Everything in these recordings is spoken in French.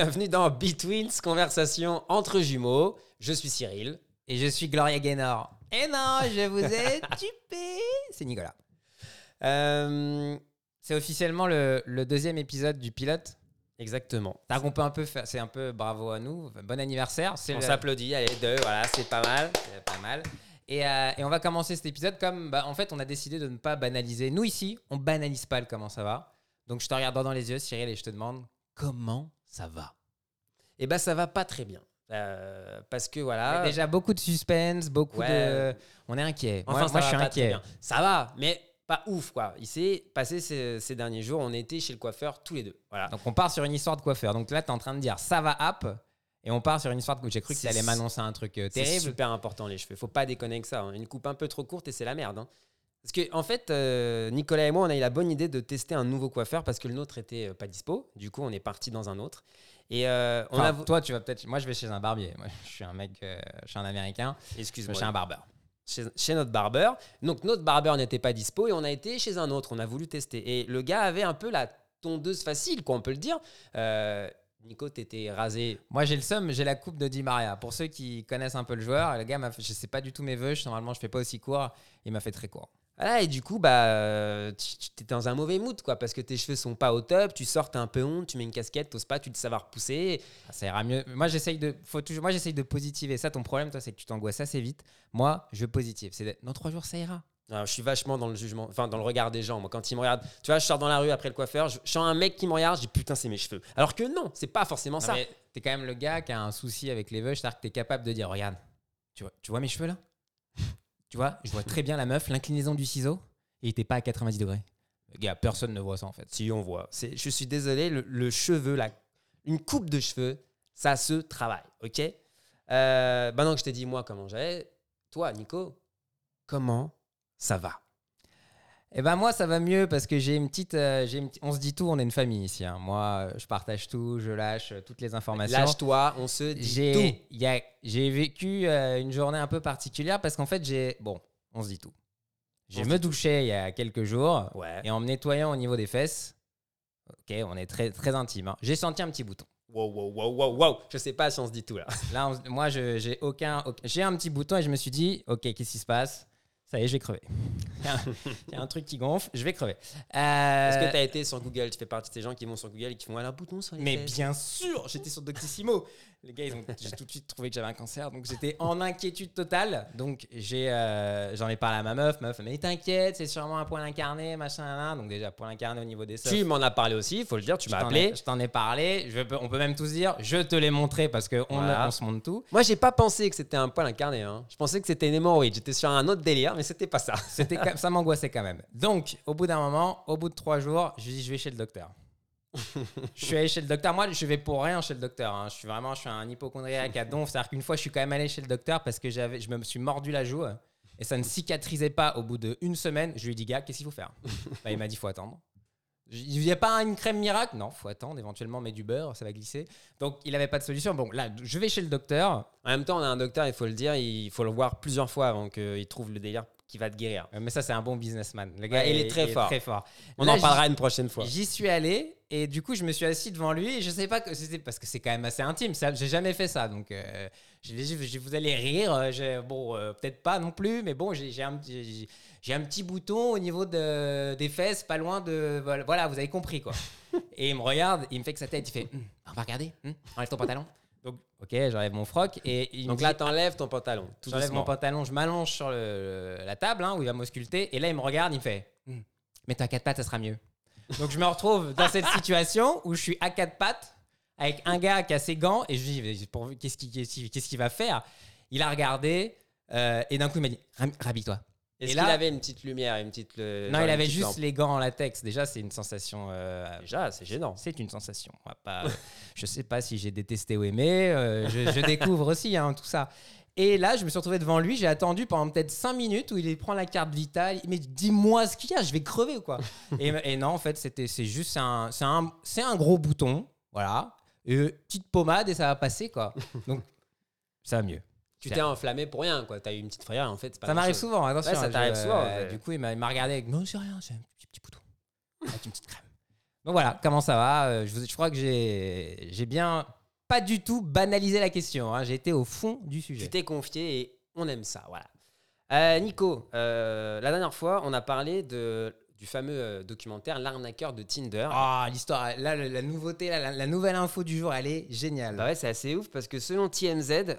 Bienvenue dans Betweens, conversation entre jumeaux. Je suis Cyril. Et je suis Gloria Gaynor. Et non, je vous ai tupé. C'est Nicolas. Euh, C'est officiellement le, le deuxième épisode du pilote? exactement. Donc on peut un peu faire, c'est un peu bravo à nous, bon anniversaire. On le- s'applaudit, allez, deux, voilà, c'est pas mal. c'est pas mal. Et, euh, et on va commencer cet épisode comme, bah, en fait, on a décidé de ne pas banaliser. Nous ici, on banalise pas le comment ça va. Donc je te regarde dans les yeux, Cyril, et je te demande comment ça va. Eh ben, ça va pas très bien. Euh, parce que voilà. déjà beaucoup de suspense, beaucoup Ouais. de, on est inquiet. Enfin, moi, ça moi, va je suis inquiet. Ça va, mais pas ouf, quoi. Il s'est passé ces, ces derniers jours, on était chez le coiffeur tous les deux. Voilà. Donc on part sur une histoire de coiffeur. Donc là, tu es en train de dire ça va app. Et on part sur une histoire de J'ai cru que tu C'est- allais m'annoncer un truc euh, C'est terrible. super important les cheveux. Faut pas déconner avec ça. hein. Une coupe un peu trop courte et c'est la merde. hein. Parce que en fait, euh, Nicolas et moi, on a eu la bonne idée de tester un nouveau coiffeur parce que le nôtre était euh, pas dispo. Du coup, on est parti dans un autre. Et euh, on Enfin, a. Toi, tu vas peut-être. Moi, je vais chez un barbier. Moi, je suis un mec, euh, je suis un américain. Excuse-moi. chez un barbeur. chez, chez notre barbeur. Donc notre barbeur n'était pas dispo et on a été chez un autre. On a voulu tester. Et le gars avait un peu la tondeuse facile, quoi, on peut le dire. Euh, Nico, t'étais rasé. Moi, j'ai le seum, j'ai la coupe de Di Maria. Pour ceux qui connaissent un peu le joueur, le gars m'a fait, je sais pas du tout mes vœux. je- Normalement, je fais pas aussi court. Il m'a fait très court. Voilà, et du coup, bah, euh, tu t'es dans un mauvais mood, quoi, parce que tes cheveux sont pas au top, tu sors, t'as un peu honte, tu mets une casquette, t'oses pas, tu te savoir repousser. Ah, Ça ira mieux. Moi, j'essaye de, faut toujours, moi, j'essaye de positiver. Ça, ton problème, toi, c'est que tu t'angoisses assez vite. Moi, je positive. C'est de- dans trois jours, ça ira. Alors, je suis vachement dans le jugement, enfin, dans le regard des gens. Moi, quand ils me regardent, tu vois, je sors dans la rue après le coiffeur, je, je sens un mec qui me regarde, je dis putain, c'est mes cheveux. Alors que non, c'est pas forcément Non, ça. mais t'es quand même le gars qui a un souci avec les vœux, c'est-à-dire que t'es capable de dire regarde, tu vois, tu vois mes cheveux là? Tu vois, je vois très bien la meuf, l'inclinaison du ciseau, et il était pas à 90 degrés. Gars, personne ne voit ça en fait. Si on voit, c'est, je suis désolé, le, le cheveu, là, une coupe de cheveux, ça se travaille, ok? Euh, Maintenant que je t'ai dit moi comment j'allais, toi, Nico, comment ça va? Et ben moi ça va mieux parce que j'ai une petite, euh, j'ai une on se dit tout, on est une famille ici. hein. Moi, je partage tout, je lâche euh, toutes les informations. Lâche-toi, on se dit tout. J'ai, il y a- j'ai vécu euh, une journée un peu particulière parce qu'en fait j'ai, bon, on se dit tout. Je se me douchais il y a quelques jours. Ouais. Et en me nettoyant au niveau des fesses, ok, on est très, très intime. hein. J'ai senti un petit bouton. Wow, wow, wow, wow, wow. Je sais pas si on se dit tout là. Là, on moi, je- j'ai aucun, aucun- j'ai un petit bouton et je me suis dit, ok, qu'est-ce qui se passe? Ça y est, je vais crever. Il y a un- truc qui gonfle, je vais crever. Euh, Est-ce que tu as été sur Google? Tu fais partie de ces gens qui vont sur Google et qui font un bouton sur les Mais fesses bien sûr, j'étais sur Doctissimo. Les gars, ils ont j'ai tout de suite trouvé que j'avais un cancer, donc j'étais en inquiétude totale. Donc j'ai, euh, j'en ai parlé à ma meuf. Ma meuf, mais t'inquiète, c'est sûrement un poil incarné, machin, nan. Donc déjà poil incarné au niveau des seins. Tu m'en as parlé aussi, il faut le dire, tu m'as appelé. ai- Je t'en ai parlé. Je peux- on peut même tous dire, je te l'ai montré parce qu'on Voilà. on se montre tout. Moi, j'ai pas pensé que c'était un poil incarné. hein. Je pensais que c'était une hémorroïde. J'étais sur un autre délire, mais c'était pas ça. C'était, ça m'angoissait quand même. Donc, au bout d'un moment, au bout de trois jours, je dis, je vais chez le docteur. Je suis allé chez le docteur. Moi, je vais pour rien chez le docteur. hein. Je suis vraiment, je suis un hypochondriaque à donf. C'est-à-dire qu'une fois, je suis quand même allé chez le docteur parce que j'avais, je me suis mordu la joue et ça ne cicatrisait pas. Au bout d'une semaine, je lui ai dit, gars, qu'est-ce qu'il faut faire? Bah, Il m'a dit, faut attendre. Il n'y a pas une crème miracle? Non, faut attendre. Éventuellement, mais du beurre, ça va glisser. Donc, il n'avait pas de solution. Bon, là, je vais chez le docteur. En même temps, on a un docteur, il faut le dire, il faut le voir plusieurs fois avant qu'il trouve le délire qui va te guérir. Euh, Mais ça, c'est un bon businessman. Le gars, Ouais, il est très fort. Très fort. On Là, en parlera une prochaine fois. J'y suis allé et du coup je me suis assis devant lui et je sais pas que c'était parce que c'est quand même assez intime. Ça, j'ai jamais fait ça donc euh, je lui ai dit, je- vous allez rire. euh, bon euh, peut-être pas non plus mais bon j'ai un, petit- j'ai- j'ai un petit bouton au niveau de, des fesses pas loin de voilà, vous avez compris quoi. et il me regarde il me fait que sa tête il fait Hum, on va regarder hum, enlève ton pantalon. Donc ok j'enlève mon froc et il me Donc dit, là, t'enlèves ton pantalon. Tout J'enlève mon pantalon, je m'allonge sur le- la table hein, où il va m'ausculter. Et là, il me regarde, il me fait Hmm, Mets-toi à quatre pattes, ça sera mieux. Donc, je me retrouve dans cette situation où je suis à quatre pattes avec un gars qui a ses gants et je lui dis Qu'est-ce qu'il va faire? Il a regardé euh, et d'un coup, il m'a dit Rhabille-toi. Est-ce Et qu'il avait une petite lumière, une petite. le- Non, il avait juste lampe les gants en latex. Déjà, c'est une sensation. euh, Déjà, c'est gênant. c'est une sensation. On va pas, je sais pas si j'ai détesté ou aimé. euh, je, je découvre aussi hein, tout ça. Et là, je me suis retrouvé devant lui. J'ai attendu pendant peut-être 5 minutes où il prend la carte vitale. Il me dit Dis-moi ce qu'il y a, je vais crever ou quoi et, et non, en fait, c'était, c'est juste un, c'est un, c'est un gros bouton. Voilà. Et petite pommade et ça va passer quoi. Donc, ça va mieux. Tu t'es enflammé pour rien, quoi. T'as eu une petite frayeur, en fait. pas Ça m'arrive souvent, attention. Ouais, ça hein, t'arrive souvent, euh, ouais. Du coup, il m'a il m'a regardé avec Non, c'est rien, c'est un petit, petit bouton. Avec une petite crème. Donc voilà, comment ça va Euh, je, je crois que j'ai j'ai bien pas du tout banalisé la question. hein. J'ai été au fond du sujet. Tu t'es confié et on aime ça. Voilà. Euh, Nico, euh, la dernière fois, on a parlé de, du fameux euh, documentaire L'arnaqueur de Tinder. Ah, l'histoire, là, la, la nouveauté, là, la, la nouvelle info du jour, elle est géniale. Bah ouais, c'est assez ouf parce que selon TMZ,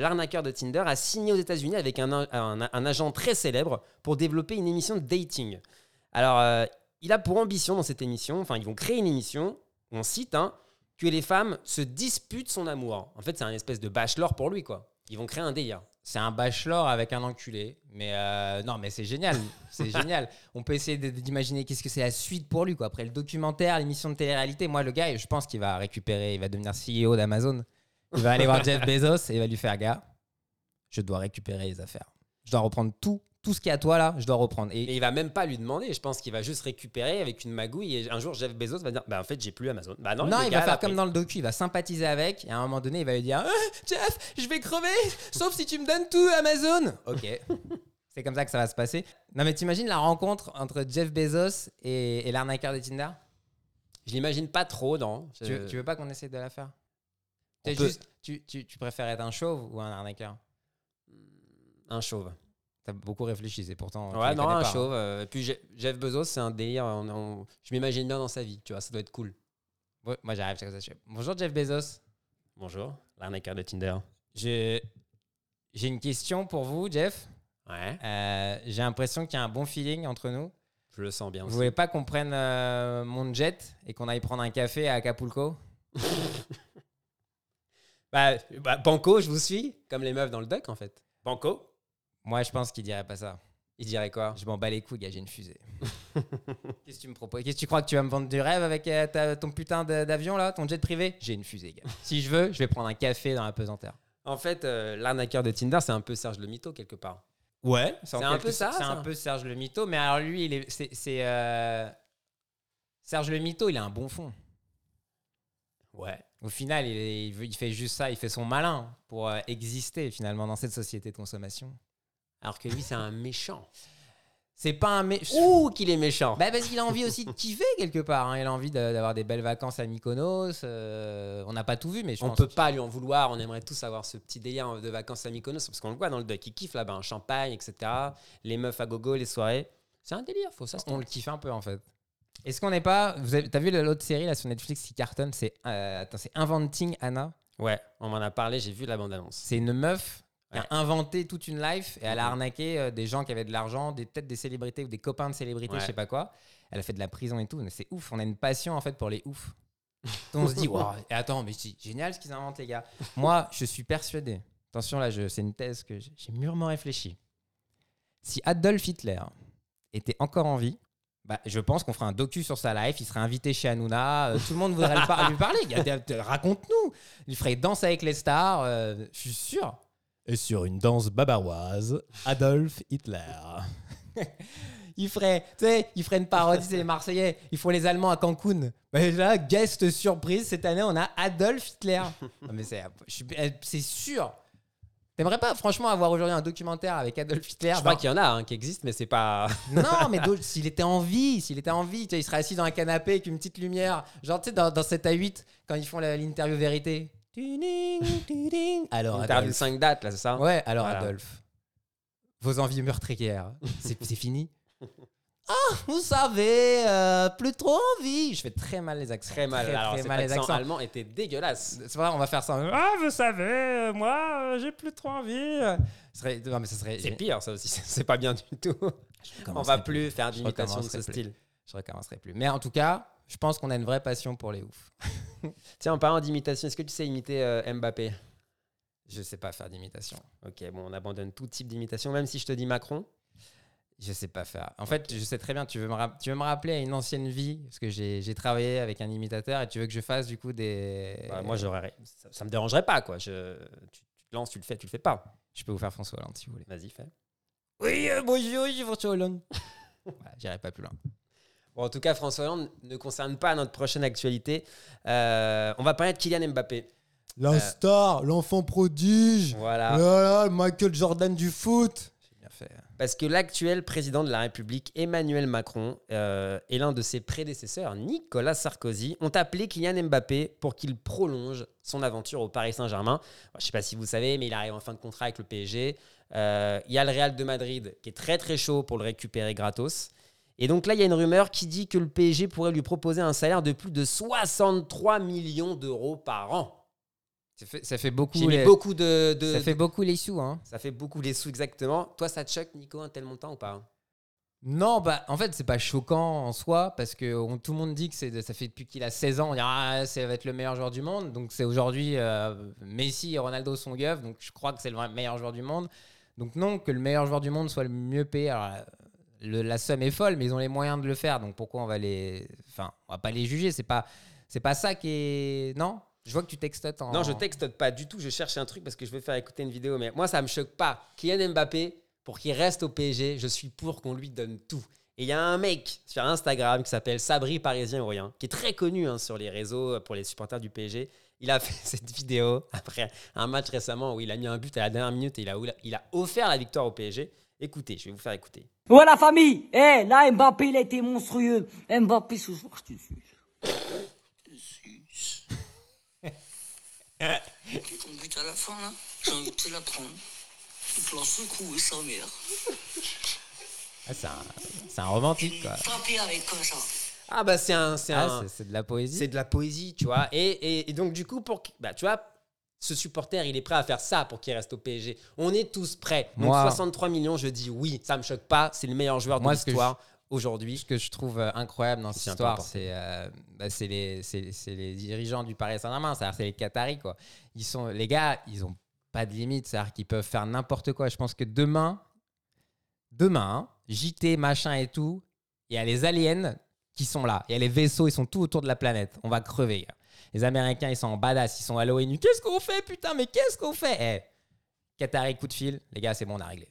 l'arnaqueur de Tinder a signé aux États-Unis avec un, un- un agent très célèbre pour développer une émission de dating. Alors, il a pour ambition dans cette émission, enfin, ils vont créer une émission, on cite, hein, que les femmes se disputent son amour. En fait, c'est un espèce de bachelor pour lui, quoi. Ils vont créer un délire. C'est un bachelor avec un enculé. Mais euh, non, mais c'est génial. C'est génial. On peut essayer d'imaginer qu'est-ce que c'est la suite pour lui. Quoi. Après le documentaire, l'émission de télé-réalité, moi, le gars, je pense qu'il va récupérer, il va devenir CEO d'Amazon. Il va aller voir Jeff Bezos et il va lui faire gars, je dois récupérer les affaires. Je dois reprendre tout, tout ce qui est à toi là, je dois reprendre. Et Et il va même pas lui demander, je pense qu'il va juste récupérer avec une magouille et un jour Jeff Bezos va dire bah en fait j'ai plus Amazon. Bah non, non, il va faire comme dans le docu, il va sympathiser avec, et à un moment donné, il va lui dire Ah, Jeff, je vais crever, sauf si tu me donnes tout Amazon. Ok. C'est comme ça que ça va se passer. Non, mais t'imagines la rencontre entre Jeff Bezos et, et l'arnaqueur de Tinder? Je l'imagine pas trop non. tu, veux, tu veux pas qu'on essaie de la faire? Juste, tu, tu préfères être un chauve ou un arnaqueur? Un chauve. T'as beaucoup réfléchi, c'est pourtant. Ouais, non, un pas, chauve. euh, et puis Je- Jeff Bezos, c'est un délire. on- on- je m'imagine bien dans sa vie, tu vois, ça doit être cool. Ouais, moi, j'arrive, je fais, Bonjour Jeff Bezos. Bonjour, l'arnaqueur de Tinder. Je- J'ai une question pour vous, Jeff. Ouais, Euh, J'ai l'impression qu'il y a un bon feeling entre nous. je le sens bien Vous aussi. voulez pas qu'on prenne euh, mon jet et qu'on aille prendre un café à Acapulco? Bah, bah, Banco, je vous suis, comme les meufs dans le doc en fait. Banco? Moi, je pense qu'il dirait pas ça. Il dirait quoi? Je m'en bats les couilles, gars, j'ai une fusée. Qu'est-ce que tu me proposes? Qu'est-ce que tu crois que tu vas me vendre du rêve avec euh, ta- ton putain de- d'avion là, ton jet privé? J'ai une fusée, gars. Si je veux, je vais prendre un café dans la pesanteur. En fait, euh, l'arnaqueur de Tinder, c'est un peu Serge le Mito quelque part. Ouais, C'est un peu ça, C'est ça. un peu Serge le Mito, mais alors lui, il est, c'est, c'est, euh, Serge le Mito, il a un bon fond. Ouais. Au final, il, est- il veut- il fait juste ça, il fait son malin pour euh, exister finalement dans cette société de consommation. Alors que lui, c'est un méchant. C'est pas un mé- Ouh, qu'il est méchant. Bah parce qu'il a envie aussi de kiffer quelque part. hein. Il a envie d'avoir des belles vacances à Mykonos. euh, on n'a pas tout vu, mais je on pense. peut pas lui en vouloir. On aimerait tous avoir ce petit délire de vacances à Mykonos parce qu'on le voit dans le doc. Il kiffe là-bas, un champagne, etc. Les meufs à gogo, les soirées. C'est un délire, faut ça. On le kiffe un peu en fait. Est-ce qu'on n'est pas. Vous avez... T'as vu l'autre série là sur Netflix qui cartonne C'est euh, attends, c'est Inventing Anna? Ouais, on m'en a parlé. J'ai vu la bande-annonce. C'est une meuf qui a inventé toute une life et elle a Mhm. arnaqué euh, des gens qui avaient de l'argent, des peut-être des célébrités ou des copains de célébrités, Ouais. je sais pas quoi. Elle a fait de la prison et tout. Mais c'est ouf. On a une passion en fait pour les oufs. on se dit, waouh, et attends, mais c'est génial ce qu'ils inventent, les gars. Moi, je suis persuadé. Attention, là, je- c'est une thèse que j'ai j'ai mûrement réfléchi. Si Adolf Hitler était encore en vie, bah, je pense qu'on ferait un docu sur sa life. Il serait invité chez Hanouna. euh, tout le monde voudrait le par- lui parler. Il y a des- de- Raconte-nous. Il ferait danse avec les stars. euh, je suis sûr. Et sur une danse bavaroise, Adolf Hitler. Il ferait, tu sais, il ferait une parodie, c'est les Marseillais. Ils font les Allemands à Cancun. Bah, là, guest surprise, cette année, on a Adolf Hitler. Non, mais c'est, euh, c'est sûr. T'aimerais pas, franchement, avoir aujourd'hui un documentaire avec Adolf Hitler? Je crois dans- qu'il y en a hein, qui existent, mais c'est pas. Non, mais s'il était en vie, s'il était en vie, tu sais, il serait assis dans un canapé avec une petite lumière. Genre, tu sais, dans, dans 7 à 8, quand ils font l'interview vérité. Alors, Adolphe. 5 dates, là, c'est ça? Ouais, alors Voilà. Adolphe, vos envies meurtrières, c'est fini? Ah, vous savez, euh, plus trop envie. Je fais très mal les accents. Très mal. Alors, très mal les accent accents. allemand était dégueulasse. C'est vrai, on va faire ça. Ah, vous savez, euh, moi, euh, j'ai plus trop envie. Ce serait, non, mais ça serait. C'est pire, ça aussi. C'est pas bien du tout. On va plus faire d'imitation de ce plus. style. Je recommencerai plus. Mais en tout cas, je pense qu'on a une vraie passion pour les oufs. Tiens, en parlant d'imitation, est-ce que tu sais imiter euh, Mbappé? Je sais pas faire d'imitation. Ok, bon, on abandonne tout type d'imitation, même si je te dis Macron. Je sais pas faire. En fait, je sais très bien, tu veux me, tu veux me rappeler à une ancienne vie, parce que j'ai j'ai travaillé avec un imitateur, et tu veux que je fasse du coup des. Bah, moi, j'aurais, ça, ça me dérangerait pas, quoi. Je, tu, tu te lances, tu le fais, tu le fais pas. Je peux vous faire François Hollande si vous voulez. Vas-y, fais. Oui, euh, bonjour, je suis François Hollande. Voilà, J'irai pas plus loin. Bon, en tout cas, François Hollande ne concerne pas notre prochaine actualité. Euh, on va parler de Kylian Mbappé. La star, l'enfant prodige. Voilà. Voilà, le Michael Jordan du foot. J'ai bien fait. Parce que l'actuel président de la République, Emmanuel Macron, euh, et l'un de ses prédécesseurs, Nicolas Sarkozy, ont appelé Kylian Mbappé pour qu'il prolonge son aventure au Paris Saint-Germain. Je ne sais pas si vous savez, mais il arrive en fin de contrat avec le PSG. Euh, Il y a le Real de Madrid qui est très très chaud pour le récupérer gratos. Et donc là, il y a une rumeur qui dit que le PSG pourrait lui proposer un salaire de plus de 63 millions d'euros par an. Ça fait, ça fait beaucoup. Les- beaucoup de, de- ça fait beaucoup les sous, hein. ça fait beaucoup les sous exactement. Toi, ça te choque, Nico, un tel montant ou pas Non, bah en fait, c'est pas choquant en soi parce que on- tout le monde dit que c'est, ça fait depuis qu'il a 16 ans, on dit ah, ça va être le meilleur joueur du monde. Donc c'est aujourd'hui euh, Messi et Ronaldo sont gueufs, donc je crois que c'est le meilleur joueur du monde. Donc non, que le meilleur joueur du monde soit le mieux payé. Alors, la somme est folle, mais ils ont les moyens de le faire. Donc pourquoi on va les, enfin, on va pas les juger? C'est pas, c'est pas ça qui est. Non, je vois que tu textotes. Non, je texte pas du tout. Je cherche un truc parce que je veux faire écouter une vidéo. Mais moi, ça me choque pas. Kylian Mbappé, pour qu'il reste au PSG, je suis pour qu'on lui donne tout. Et il y a un mec sur Instagram qui s'appelle Sabri Parisien ou rien, qui est très connu hein, sur les réseaux pour les supporters du PSG. Il a fait cette vidéo après un match récemment où il a mis un but à la dernière minute et il a, il a offert la victoire au PSG. Écoutez, je vais vous faire écouter. Ouais la famille Eh, là Mbappé il a été monstrueux. Mbappé ce soir je te suis. Ton but à la fin là, j'ai envie de te la prendre. Il peut en secouer sa mère. Ah, c'est, un, c'est un romantique quoi. Taper avec quoi ça Ah bah c'est un, c'est Ah, un, c'est, c'est de la poésie. c'est de la poésie, tu vois. Et, et- et donc du coup, pour, bah, tu vois, ce supporter, il est prêt à faire ça pour qu'il reste au PSG. On est tous prêts. Donc Moi- 63 millions, je dis oui, ça me choque pas. C'est le meilleur joueur de l'histoire aujourd'hui. Ce que je trouve euh, incroyable dans cette histoire, c'est euh, bah, c'est les, c'est- c'est les dirigeants du Paris Saint-Germain, c'est-à-dire c'est les Qataris. Quoi. Ils sont, les gars, ils ont pas de limite, c'est-à-dire qu'ils peuvent faire n'importe quoi. Je pense que demain, demain, hein, JT, machin et tout, il y a les aliens qui sont là. Il y a les vaisseaux, ils sont tout autour de la planète. On va crever. gars. Les Américains, ils sont en badass, ils sont à l'ONU. Qu'est-ce qu'on fait, putain, mais qu'est-ce qu'on fait? Eh, Qatari, coup de fil, les gars, c'est bon, on a réglé.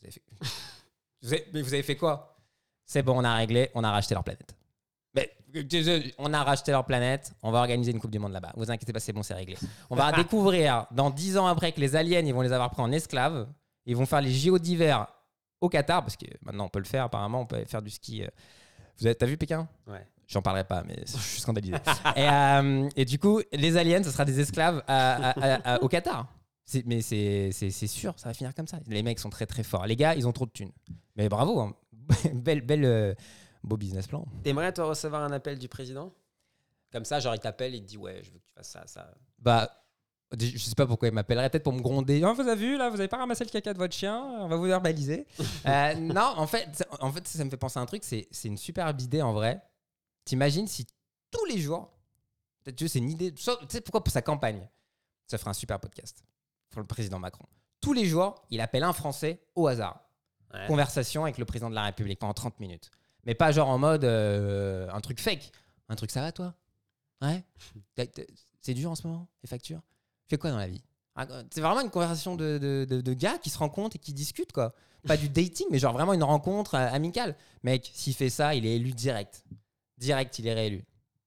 Vous avez fait, Vous avez- mais vous avez fait quoi? C'est bon, on a réglé, on a racheté leur planète. Mais on a racheté leur planète, on va organiser une Coupe du Monde là-bas. Vous inquiétez pas, c'est bon, c'est réglé. On va découvrir dans 10 ans après que les aliens, ils vont les avoir pris en esclaves. Ils vont faire les JO d'hiver au Qatar, parce que maintenant on peut le faire, apparemment, on peut faire du ski. euh. Vous avez, t'as vu Pékin? Ouais. J'en parlerai pas, mais je suis scandalisé. et, euh, et du coup, les aliens, ce sera des esclaves à- à- à- à- au Qatar. Mais c'est sûr, ça va finir comme ça. Les mecs sont très très forts. Les gars, ils ont trop de thunes. Mais bravo, hein. belle, belle, euh, beau business plan. T'aimerais toi recevoir un appel du président? Comme ça, genre il t'appelle, il te dit ouais, je veux que tu fasses ça, ça. Bah, je sais pas pourquoi il m'appellerait, peut-être pour me gronder. Ah, vous avez vu, là, vous avez pas ramassé le caca de votre chien, on va vous verbaliser. Euh, non, en fait, ça- en fait, ça me fait penser à un truc, c'est une superbe idée en vrai. T'imagines si tous les jours, peut-être c'est une idée, tu sais pourquoi pour sa campagne, ça ferait un super podcast pour le président Macron. Tous les jours, il appelle un Français au hasard. Ouais. Conversation avec le président de la République pendant 30 minutes. Mais pas genre en mode euh, un truc fake. Un truc, ça va toi? Ouais? C'est dur en ce moment, les factures? Fais quoi dans la vie? Ah, C'est vraiment une conversation de, de- de- de gars qui se rencontrent et qui discutent, quoi. Pas du dating, mais genre vraiment une rencontre euh, amicale. Mec, s'il fait ça, il est élu direct. Direct, il est réélu.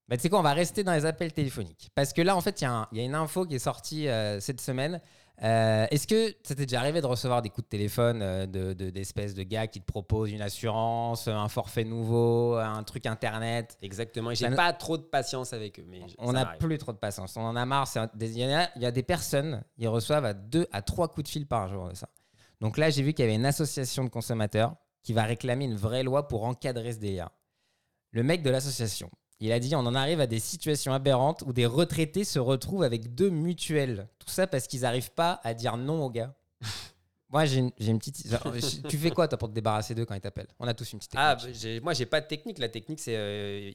Bah, tu sais quoi, on va rester dans les appels téléphoniques. Parce que là, en fait, il y, a y une info qui est sortie euh, cette semaine. Euh, Est-ce que ça t'est déjà arrivé de recevoir des coups de téléphone euh, de- de- d'espèces de, gars qui te proposent une assurance, un forfait nouveau, un truc internet? Exactement. J'ai pas trop de patience avec eux, mais on n'a plus trop de patience. On en a marre. Il y, a- il y a des personnes, ils reçoivent à deux à trois coups de fil par jour de ça. Donc là, j'ai vu qu'il y avait une association de consommateurs qui va réclamer une vraie loi pour encadrer ce délire. Le mec de l'association, il a dit on en arrive à des situations aberrantes où des retraités se retrouvent avec deux mutuelles. Tout ça parce qu'ils n'arrivent pas à dire non aux gars. Moi, j'ai une, une petite. genre, tu fais quoi, toi, pour te débarrasser d'eux quand ils t'appellent? On a tous une petite technique. Ah, bah, moi, j'ai pas de technique. La technique, c'est. euh,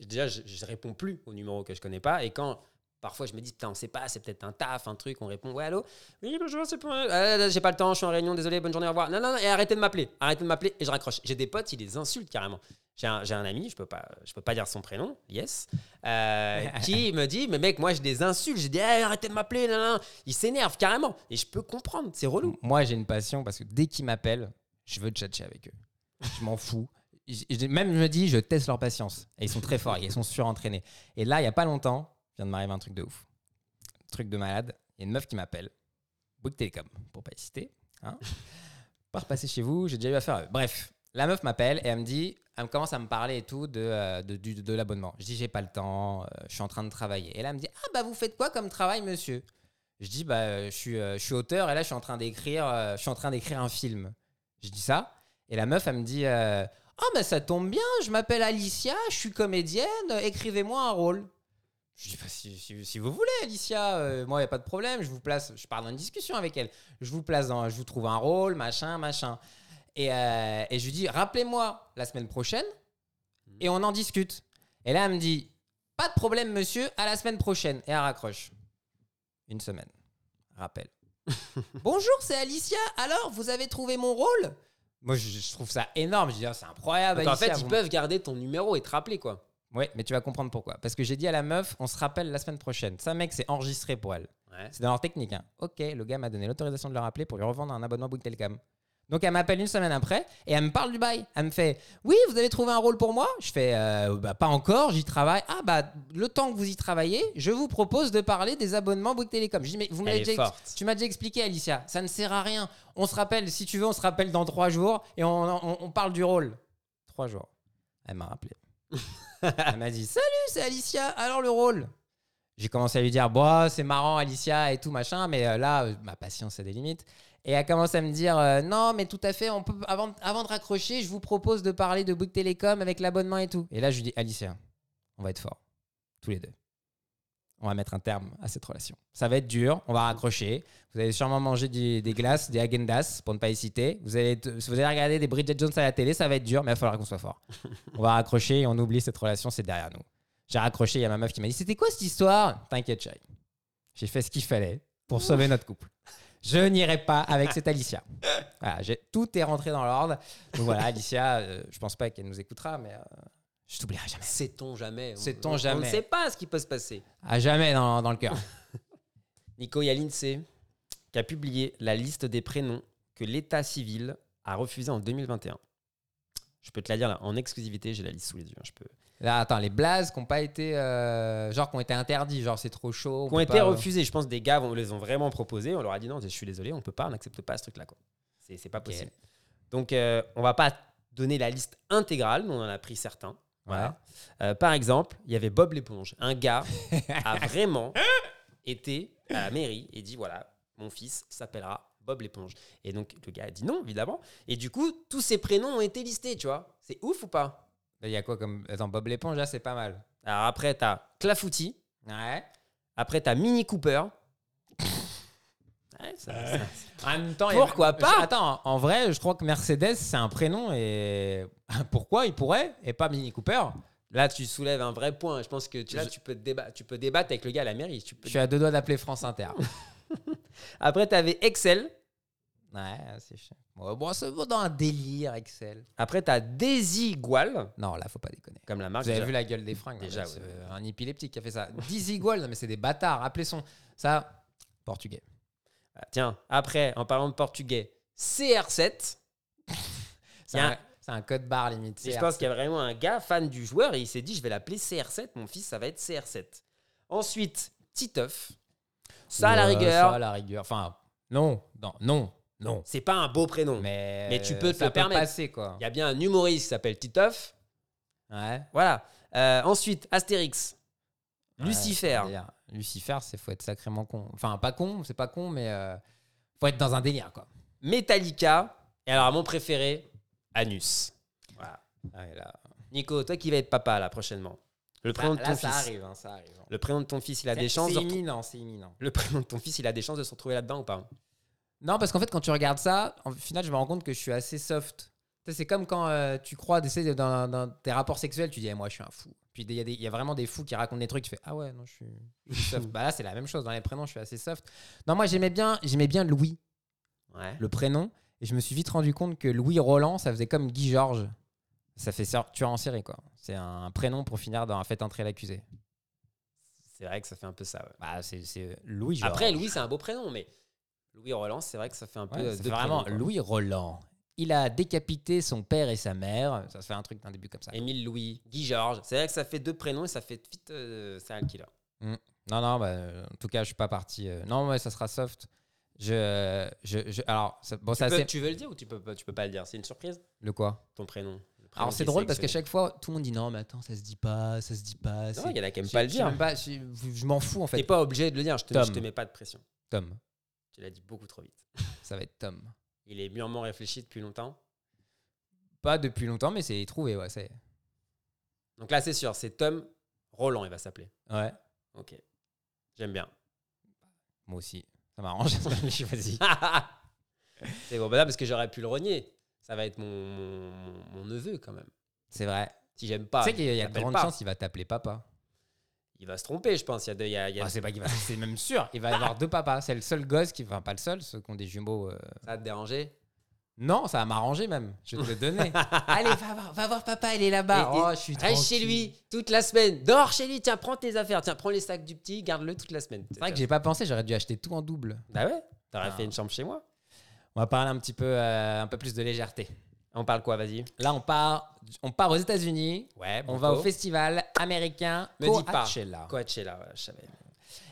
déjà, je, je réponds plus aux numéros que je connais pas. Et quand parfois je me dis, putain, on sait pas, c'est peut-être un taf, un truc, on répond, ouais, allô? Oui, bonjour, c'est pour. Euh, j'ai pas le temps, je suis en réunion, désolé, bonne journée, au revoir. Non, non, non, et arrêtez de m'appeler. Arrêtez de m'appeler et je raccroche. J'ai des potes, ils les insultent carrément. J'ai un, ami, je peux pas, je peux pas dire son prénom, yes, euh, qui me dit, mais mec, moi je les insulte. J'ai dit, Eh, arrêtez de m'appeler, non, non. Il s'énerve carrément. Et je peux comprendre, c'est relou. Moi, j'ai une passion parce que dès qu'ils m'appellent, je veux tchatcher avec eux. Je m'en fous. Même, je me dis, je teste leur patience. Et ils sont très forts, ils sont surentraînés. Et là, il y a pas longtemps, vient de m'arriver un truc de ouf. Truc de malade. Il y a une meuf qui m'appelle. Bouygues Télécom, pour pas citer. hein. pas repasser chez vous, j'ai déjà eu affaire à eux. Bref, la meuf m'appelle et elle me dit, elle me commence à me parler et tout de, euh, de, l'abonnement. Je dis, j'ai pas le temps, euh, je suis en train de travailler. Et là, elle me dit, ah bah vous faites quoi comme travail, monsieur? Je dis, bah euh, je suis, euh, je suis auteur et là, je suis en train d'écrire, je suis en train d'écrire un film. Je dis ça et la meuf, elle me dit, ah bah ça tombe bien, je m'appelle Alicia, je suis comédienne, écrivez-moi un rôle. Je dis, bah, si, si- si vous voulez, Alicia, euh, moi, il n'y a pas de problème, je vous place, je pars dans une discussion avec elle. Je vous place dans, je vous trouve un rôle, machin, machin. Et, euh, et je lui dis, rappelez-moi la semaine prochaine et on en discute. Et là, elle me dit, pas de problème, monsieur, à la semaine prochaine. Et elle raccroche. Une semaine. Rappel. Bonjour, c'est Alicia. Alors, vous avez trouvé mon rôle? Moi, je, je trouve ça énorme. Je dis, ah, c'est incroyable, en fait, ils peuvent garder ton numéro et te rappeler, quoi. Ouais, mais tu vas comprendre pourquoi. Parce que j'ai dit à la meuf, on se rappelle la semaine prochaine. Ça, mec, c'est enregistré pour elle. Ouais. C'est dans leur technique. hein. Ok, le gars m'a donné l'autorisation de le rappeler pour lui revendre un abonnement Bouygues Telecom. Donc elle m'appelle une semaine après et elle me parle du bail. Elle me fait Oui, vous avez trouvé un rôle pour moi? Je fais Euh, bah, Pas encore, j'y travaille. Ah, bah, le temps que vous y travaillez, je vous propose de parler des abonnements Bouygues Télécom. Je dis Mais vous m'avez déjà, tu m'as déjà expliqué, Alicia, ça ne sert à rien. On se rappelle, si tu veux, on se rappelle dans trois jours et on, on- on parle du rôle. Trois jours. Elle m'a rappelé. Elle m'a dit Salut, c'est Alicia, alors le rôle? J'ai commencé à lui dire c'est marrant, Alicia et tout, machin, mais euh, là, euh, ma patience a des limites. Et elle commence à me dire euh, Non, mais tout à fait, on peut, avant, avant de raccrocher, je vous propose de parler de Bouygues Télécom avec l'abonnement et tout. Et là, je lui dis Alicia, on va être forts, tous les deux. On va mettre un terme à cette relation. Ça va être dur, on va raccrocher. Vous allez sûrement manger du- des glaces, des Agendas, pour ne pas y citer. Vous allez, te- vous allez regarder des Bridget Jones à la télé, ça va être dur, mais il va falloir qu'on soit fort. on va raccrocher et on oublie cette relation, c'est derrière nous. J'ai raccroché, il y a ma meuf qui m'a dit C'était quoi cette histoire? T'inquiète, chérie. J'ai fait ce qu'il fallait pour sauver notre couple. Je n'irai pas avec cette Alicia. Voilà, tout est rentré dans l'ordre. Donc voilà, Alicia, euh, je pense pas qu'elle nous écoutera, mais euh, je t'oublierai jamais. Sait-on jamais. Sait-on On- On ne jamais. sait pas ce qui peut se passer. À jamais dans, dans le cœur. Nico, il y a l'INSEE qui a publié la liste des prénoms que l'état civil a refusé en 2021. Je peux te la dire là, en exclusivité, j'ai la liste sous les yeux. hein, Je peux. Là, attends, les blazes qui n'ont pas été. euh, genre, qui ont été interdits, genre c'est trop chaud. on Qui ont été pas- refusés. Je pense des gars vont- les ont vraiment proposés. On leur a dit non, je suis désolé, on peut pas, on n'accepte pas ce truc-là. quoi. C'est c'est pas possible. Donc, euh, on va pas donner la liste intégrale, mais on en a pris certains. Voilà. Euh, par exemple, il y avait Bob l'éponge. Un gars a vraiment été à la mairie et dit voilà, mon fils s'appellera Bob l'éponge. Et donc, le gars a dit non, évidemment. Et du coup, tous ces prénoms ont été listés, tu vois. C'est ouf ou pas? Il y a quoi comme. Attends, Bob l'éponge, là, c'est pas mal. Alors après, t'as Clafouti. Ouais. Après, t'as Mini Cooper. Ouais, ça- ça- En même temps, Pourquoi pas? Attends, en vrai, je crois que Mercedes, c'est un prénom et. Pourquoi il pourrait et pas Mini Cooper? Là, tu soulèves un vrai point. Je pense que tu, là, Je- tu, peux déba- tu peux débattre avec le gars à la mairie. Tu peux- Je suis à deux doigts d'appeler France Inter. Après, tu avais Excel. ouais, c'est chiant. Bon, bon, va dans un délire, Excel. Après, tu as Daisy Gual, Non, là, faut pas déconner. comme la marque. Vous avez déjà. vu la gueule des fringues Déjà, ouais. c'est, euh, Un épileptique qui a fait ça. Dizzy Gual, non mais c'est des bâtards. Appelez son. Ça, portugais. Ah, Tiens, après, en parlant de portugais, CR7. C'est un, code barre limite. Et je pense qu'il y a vraiment un gars fan du joueur et il s'est dit je vais l'appeler CR7. Mon fils, ça va être CR7. Ensuite, Titeuf. Ça, à la rigueur, Ça, à la rigueur. Enfin, non, non, non, non. c'est pas un beau prénom. Mais, Mais tu peux te le permettre. passer, quoi. Il y a bien un humoriste qui s'appelle Titeuf. Ouais. Voilà. Euh, ensuite, Astérix. Ouais, Lucifer. Lucifer, c'est faut être sacrément con. Enfin, pas con, c'est pas con, mais euh, faut être dans un délire, quoi. Metallica. Et alors, mon préféré, Anus. Voilà. Là, Nico, toi qui vas être papa là prochainement. Le prénom de ton là, ça fils. arrive, hein, ça arrive. Le prénom de ton fils, il a des chances. C'est imminent, c'est imminent. Le prénom de ton fils, il a des chances de se retrouver là-dedans ou pas? Non, parce qu'en fait, quand tu regardes ça, en final, je me rends compte que je suis assez soft. C'est comme quand euh, tu crois d'essayer dans, dans tes rapports sexuels, tu dis Eh, moi je suis un fou. Puis il y, a y vraiment des fous qui racontent des trucs, tu fais ah ouais non je suis, je suis soft. bah là c'est la même chose dans les prénoms, je suis assez soft. Non moi j'aimais bien j'aimais bien Louis Ouais. le prénom et je me suis vite rendu compte que Louis Roland ça faisait comme Guy Georges. Ça fait tueur en série quoi. C'est un prénom pour finir dans un fait entrer l'accusé. C'est vrai que ça fait un peu ça. ouais. Bah c'est Louis Georges. Après, Louis, c'est un beau prénom, mais Louis Roland, c'est vrai que ça fait un peu. Ouais, euh, vraiment prénoms. Louis Roland. Il a décapité son père et sa mère. Ça se fait un truc d'un début comme ça. Émile Louis, Guy Georges. C'est vrai que ça fait deux prénoms et ça fait vite euh, serial killer. Non, non, bah, euh, en tout cas, je suis pas parti. euh, Non, ouais, ça sera soft. Je, je, je- alors, ça- bon, Tu, peux, c'est tu veux le dire ou tu peux, pas- tu peux pas le dire? C'est une surprise? Le quoi? Ton prénom. le prénom Alors qui c'est est drôle parce qu'à sélectionné. chaque fois, tout le monde dit non, mais attends, ça se dit pas, ça se dit pas. Non, il y en a qui aiment Je- pas le je sais dire. même pas, je, je m'en fous en T'es fait. pas obligé de le dire, je te, je Tom. te mets pas de pression. Tom, Tu l'as dit beaucoup trop vite. ça va être Tom. Il est mûrement réfléchi depuis longtemps. Pas depuis longtemps, mais c'est trouvé, ouais. c'est- Donc là, c'est sûr, c'est Tom Roland, il va s'appeler. Ouais, Ok. J'aime bien. moi aussi. Ça m'arrange, je l'ai choisi. c'est bon, bah là, parce que j'aurais pu le renier. Ça va être mon, mon, neveu quand même. C'est vrai. Si j'aime pas, tu sais qu'il y a il de grandes chances qu'il va t'appeler papa. Il va se tromper, je pense. Il y a, deux- il y a- il y a- Ah, c'est pas qu'il va, c'est même sûr. Il va y avoir deux papas. C'est le seul gosse qui, enfin pas le seul, ceux qui ont des jumeaux. euh, Ça va te déranger? Non, ça va m'arranger même. Je vais te le donner. Allez, va voir, va voir papa, il est là-bas. Et- et oh, je suis Reste chez tranquille. lui toute la semaine. Dors chez lui. Tiens, prends tes affaires. Tiens, prends les sacs du petit. Garde-le toute la semaine. C'est vrai que j'ai pas pensé. J'aurais dû acheter tout en double. Bah ouais. T'aurais Ah. fait une chambre chez moi. On va parler un petit peu, euh, un peu plus de légèreté. On parle quoi Vas-y. Là, on part, on part aux États-Unis. Ouais. On va au festival américain Me dis pas. Coachella. Coachella, ouais, je savais.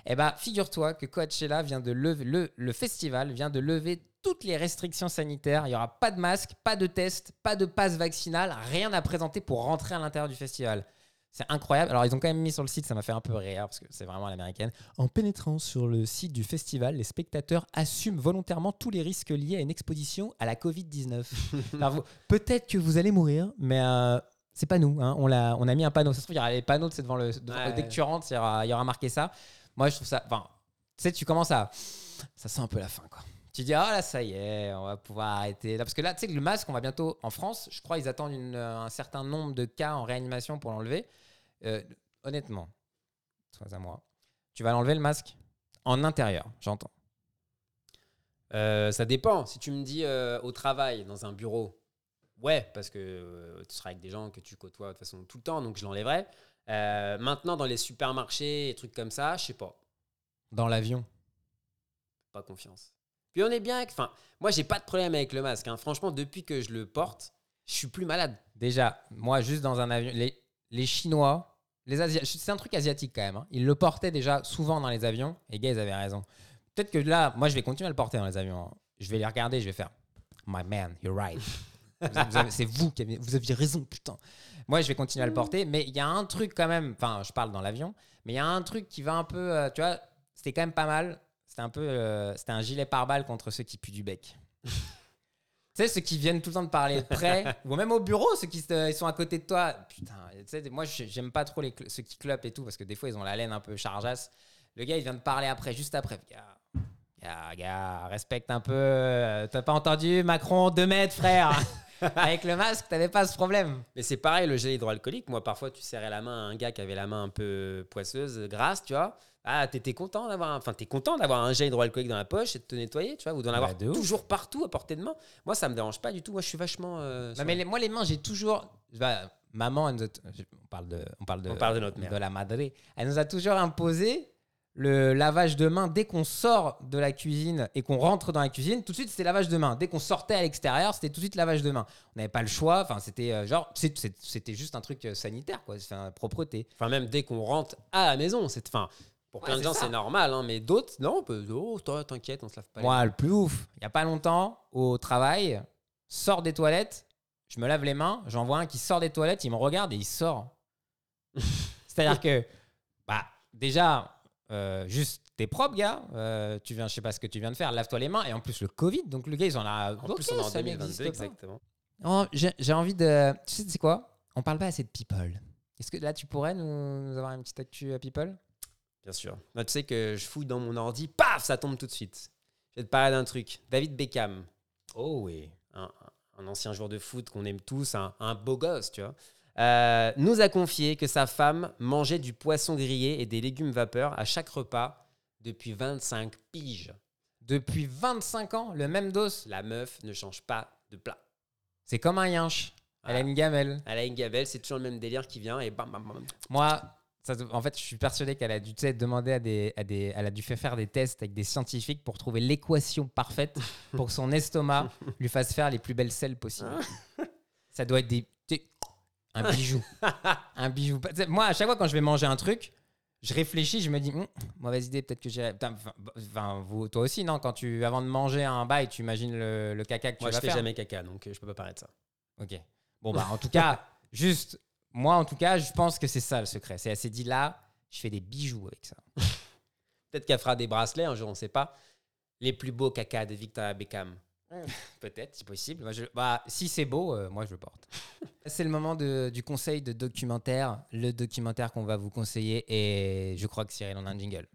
Eh ben, figure-toi que Coachella vient de lever le, le festival vient de lever toutes les restrictions sanitaires. Il y aura pas de masque, pas de test, pas de passe vaccinal, rien à présenter pour rentrer à l'intérieur du festival. C'est incroyable. Alors, ils ont quand même mis sur le site, ça m'a fait un peu rire parce que c'est vraiment à l'américaine. En pénétrant sur le site du festival, les spectateurs assument volontairement tous les risques liés à une exposition à la Covid-19. Alors, vous- Peut-être que vous allez mourir, mais euh, c'est pas nous. hein. On, l'a- on a mis un panneau. Ça se trouve, il y aura les panneaux sais, devant le. devant- Ouais. Dès que tu rentres, il y aura, il y aura marqué ça. Moi, je trouve ça. Enfin, tu sais, tu commences à. Ça sent un peu la fin, quoi. Tu dis, ah là, ça y est, on va pouvoir arrêter. Là, parce que là, tu sais que le masque, on va bientôt. En France, je crois, ils attendent une- un certain nombre de cas en réanimation pour l'enlever. Euh, honnêtement, sois à moi. Tu vas l'enlever le masque En intérieur, j'entends. Euh, ça dépend. Si tu me dis euh, au travail, dans un bureau, ouais, parce que euh, tu seras avec des gens que tu côtoies de toute façon tout le temps, donc je l'enlèverai. Maintenant, dans les supermarchés et trucs comme ça, je sais pas. Dans l'avion. Pas confiance. Puis on est bien avec. Enfin, moi, j'ai pas de problème avec le masque. hein. Franchement, depuis que je le porte, je suis plus malade. Déjà, moi, juste dans un avion, les, les Chinois, les c'est un truc asiatique quand même. hein. Ils le portaient déjà souvent dans les avions. Et les gars, ils avaient raison. Peut-être que là, moi, je vais continuer à le porter dans les avions. hein. Je vais les regarder, je vais faire My man, you're right. C'est vous qui avez, vous aviez raison, putain. Moi, je vais continuer à le porter, mais il y a un truc quand même. Enfin, je parle dans l'avion, mais il y a un truc qui va un peu. euh, tu vois, c'était quand même pas mal. C'était un peu. euh, c'était un gilet pare-balles contre ceux qui puent du bec. tu sais, ceux qui viennent tout le temps de parler de près, ou même au bureau, ceux qui ils sont à côté de toi. Putain, tu sais, moi, j'ai- j'aime pas trop les, ceux qui clopent et tout, parce que des fois, ils ont la laine un peu chargeasse. Le gars, il vient de parler après, juste après. Gars, gars, gars, respecte un peu. euh, T'as pas entendu Macron, 2 mètres, frère? Avec le masque, t'avais pas ce problème. Mais c'est pareil, le gel hydroalcoolique. Moi, parfois, tu serrais la main à un gars qui avait la main un peu poisseuse, grasse, tu vois. Ah, t'étais content d'avoir un... Enfin, t'es content d'avoir un gel hydroalcoolique dans la poche et de te nettoyer, tu vois, ou d'en avoir de ouf. toujours partout à portée de main. Moi, ça me dérange pas du tout. Moi, je suis vachement... euh, sur- mais les- moi, les mains, j'ai toujours. bah, maman, elle nous a- on parle de, on parle de, On parle de notre mère. de la madre. Elle nous a toujours imposé le lavage de main dès qu'on sort de la cuisine et qu'on rentre dans la cuisine. Tout de suite, c'était lavage de main. Dès qu'on sortait à l'extérieur, c'était tout de suite lavage de main. On n'avait pas le choix. Enfin, c'était euh, genre, c'est- c'est- c'était juste un truc euh, sanitaire, quoi. Enfin, propreté. Enfin, même dès qu'on rentre à la maison. C'est... Enfin, pour Ouais, plein de c'est gens, c'est normal, hein, mais d'autres, non, on peut... Oh, toi, t'inquiète, on se lave pas les Moi, mains. le plus ouf, il y a pas longtemps, au travail, sors des toilettes, je me lave les mains, j'en vois un qui sort des toilettes, il me regarde et il sort. C'est-à-dire que, bah, déjà, euh, juste, t'es propre, gars. euh, tu viens, je sais pas ce que tu viens de faire, lave-toi les mains. Et en plus, le Covid, donc le gars, ils en a. En plus, on est en 2022, exactement. Oh, j'ai j'ai envie de. Tu sais, c'est quoi? On parle pas assez de people. Est-ce que là, tu pourrais nous, nous avoir une petite actu à people? Bien sûr. Bah, tu sais que je fouille dans mon ordi, paf, ça tombe tout de suite. Je vais te parler d'un truc. David Beckham, Oh oui. un, un ancien joueur de foot qu'on aime tous, un, un beau gosse, tu vois, euh, nous a confié que sa femme mangeait du poisson grillé et des légumes vapeur à chaque repas depuis 25 piges. Depuis 25 ans, le même dos. La meuf ne change pas de plat. C'est comme un yinche. Elle a Voilà. une gamelle. Elle a une gabelle, c'est toujours le même délire qui vient et bam bam bam. Moi, ça, en fait, je suis persuadé qu'elle a dû demander à des, à des, elle a dû faire faire des tests avec des scientifiques pour trouver l'équation parfaite pour que son estomac lui fasse faire les plus belles selles possibles. ça doit être des, un bijou, un bijou. Moi, à chaque fois quand je vais manger un truc, je réfléchis, je me dis, Hum, mauvaise idée, peut-être que j'irai. Enfin, vous, toi aussi, non? Quand tu, avant de manger un bail, tu imagines le, le caca que tu Moi, je vas fais faire. jamais caca, donc euh, je peux pas parler de ça. Ok. Bon, bah, en tout cas, juste, moi, en tout cas, je pense que c'est ça le secret. C'est, elle s'est dit là, je fais des bijoux avec ça. Peut-être qu'elle fera des bracelets un jour, on sait pas. Les plus beaux caca de Victoria Beckham. Peut-être, si possible. Moi, je- bah, si c'est beau, euh, moi, je le porte. c'est le moment de- du conseil de documentaire. Le documentaire qu'on va vous conseiller. Et je crois que Cyril en a un jingle.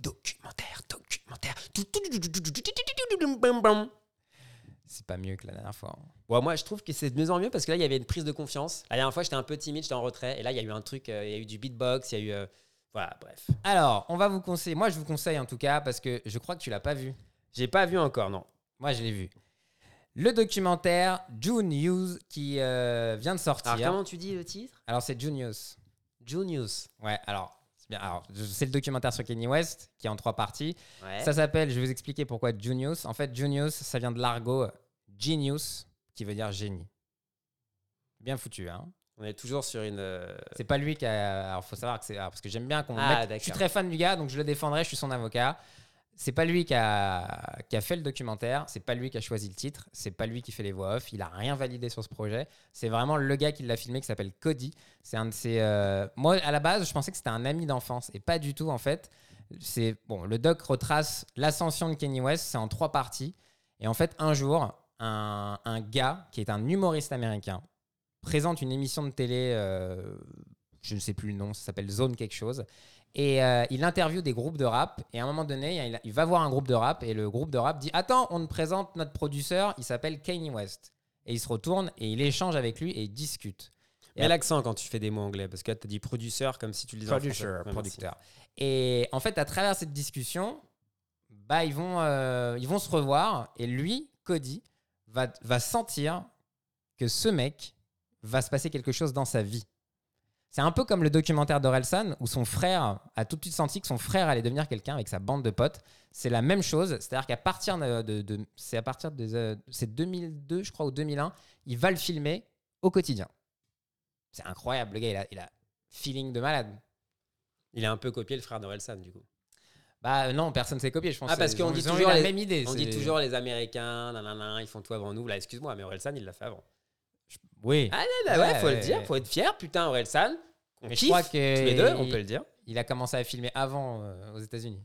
Documentaire, documentaire. C'est pas mieux que la dernière fois. hein. Bon, moi, je trouve que c'est de mieux en mieux parce que là, il y avait une prise de confiance. La dernière fois, j'étais un peu timide, j'étais en retrait. Et là, il y a eu un truc, euh, il y a eu du beatbox, il y a eu. euh, voilà, bref. Alors, on va vous conseiller. Moi, je vous conseille en tout cas parce que je crois que tu l'as pas vu. J'ai pas vu encore, non. Moi, je l'ai vu. Le documentaire June News qui euh, vient de sortir. Alors, comment tu dis le titre? Alors, c'est June News. Junius. Ouais, alors, c'est bien. Alors, je- c'est le documentaire sur Kanye West qui est en trois parties. Ouais. Ça s'appelle, je vais vous expliquer pourquoi Junius. En fait, Junius, ça vient de l'argot genius, qui veut dire génie. Bien foutu, hein. On est toujours sur une. euh, C'est pas lui qui a. Alors, faut savoir que c'est. alors, Parce que j'aime bien qu'on. Ah, mette- d'accord. Je suis très fan du gars, donc je le défendrai, je suis son avocat. C'est pas lui qui a, qui a fait le documentaire, c'est pas lui qui a choisi le titre, c'est pas lui qui fait les voix off, il a rien validé sur ce projet. C'est vraiment le gars qui l'a filmé qui s'appelle Cody. C'est un de ses. euh, Moi, à la base, je pensais que c'était un ami d'enfance, et pas du tout en fait. C'est bon, le doc retrace l'ascension de Kanye West, c'est en trois parties. Et en fait, un jour, un, un gars qui est un humoriste américain présente une émission de télé, euh, je ne sais plus le nom, ça s'appelle Zone quelque chose. Et euh, il interviewe des groupes de rap. Et à un moment donné, il, il va voir un groupe de rap. Et le groupe de rap dit Attends, on te présente notre producteur, il s'appelle Kanye West. Et il se retourne et il échange avec lui et il discute. Et Mets l'accent quand tu fais des mots anglais parce que tu as dit produceur comme si tu le disais Producer, producteur. Et en fait, à travers cette discussion, bah, ils, vont, euh, ils vont se revoir et lui, Cody, va, sentir que ce mec va se passer quelque chose dans sa vie. C'est un peu comme le documentaire d'Orelsan où son frère a tout de suite senti que son frère allait devenir quelqu'un avec sa bande de potes. C'est la même chose, c'est-à-dire qu'à partir de- c'est à partir de euh, c'est 2002 je crois ou 2001, il va le filmer au quotidien. C'est incroyable, le gars il a, il a feeling de malade. Il a un peu copié le frère d'Orelsan, du coup. Bah euh, non, personne s'est copié, je pense. Ah, parce qu'on dit toujours la les- même idée. On dit toujours les Américains, nanana, ils font tout avant nous. Là, excuse-moi, mais Orelsan, il l'a fait avant. Oui. Ah, là, là, ouais, Ouais, faut le dire, faut être fier. Putain, Orelsan, on Mais je crois que tous les deux, on peut le dire. Il a commencé à filmer avant euh, aux États-Unis.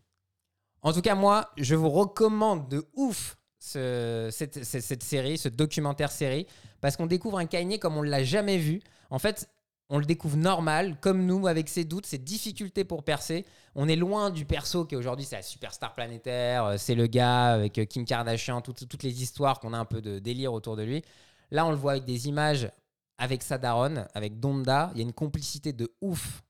En tout cas, moi, je vous recommande de ouf ce- cette, cette- cette série, ce documentaire série, parce qu'on découvre un Kanye comme on ne l'a jamais vu. En fait, on le découvre normal, comme nous, avec ses doutes, ses difficultés pour percer. On est loin du perso qui aujourd'hui c'est la superstar planétaire, euh, c'est le gars avec euh, Kim Kardashian, toutes, les histoires qu'on a un peu de délire autour de lui. Là, on le voit avec des images avec sa daronne, avec Donda. Il y a une complicité de ouf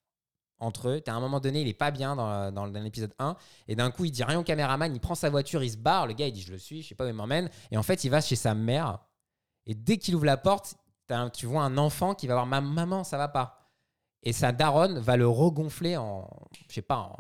entre eux. À un moment donné, il est pas bien dans, l'épisode 1. Et d'un coup, il dit rien au caméraman. Il prend sa voiture, il se barre. Le gars, il dit Je le suis, je sais pas où il m'emmène. Et en fait, il va chez sa mère. Et dès qu'il ouvre la porte, un- tu vois un enfant qui va voir Ma Maman, ça va pas. Et sa daronne va le regonfler en, je sais pas, en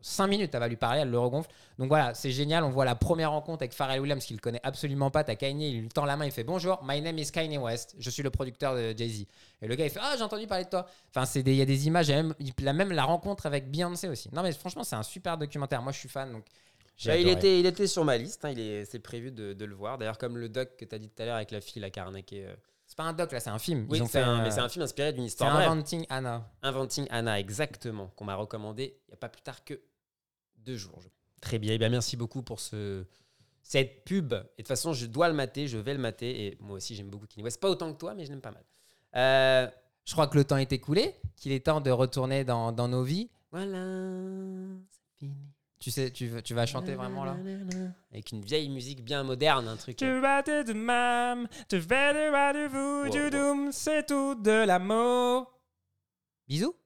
5 minutes. Elle va lui parler, elle le regonfle. Donc voilà, c'est génial. On voit la première rencontre avec Pharrell Williams, qu'il connaît absolument pas. T'as Kanye, il lui tend la main, il fait Bonjour, my name is Kanye West. Je suis le producteur de Jay-Z. Et le gars, il fait Ah, j'ai entendu parler de toi. Enfin, il y a des images. A même, il a même la rencontre avec Beyoncé aussi. Non, mais franchement, c'est un super documentaire. Moi, je suis fan. Donc, Bah, il, était, il était sur ma liste, hein, il est, c'est prévu de, de le voir. D'ailleurs, comme le doc que tu as dit tout à l'heure avec la fille, la euh, C'est pas un doc, là, c'est un film. Oui, c'est un, un- mais c'est un film inspiré d'une C'est histoire vraie. Inventing Anna. Inventing Anna, exactement, qu'on m'a recommandé il n'y a pas plus tard que deux jours. Très bien, Eh bien merci beaucoup pour ce, cette pub. Et de toute façon, je dois le mater, je vais le mater. Et moi aussi, j'aime beaucoup Kanye West. Pas autant que toi, mais je l'aime pas mal. Euh, Je crois que le temps est écoulé, qu'il est temps de retourner dans, dans nos vies. voilà, c'est fini. Tu sais, tu, veux- tu vas chanter vraiment là Avec une vieille musique bien moderne, un truc. euh, de mam, tu fais de Wow, wow. c'est tout de l'amour. Bisous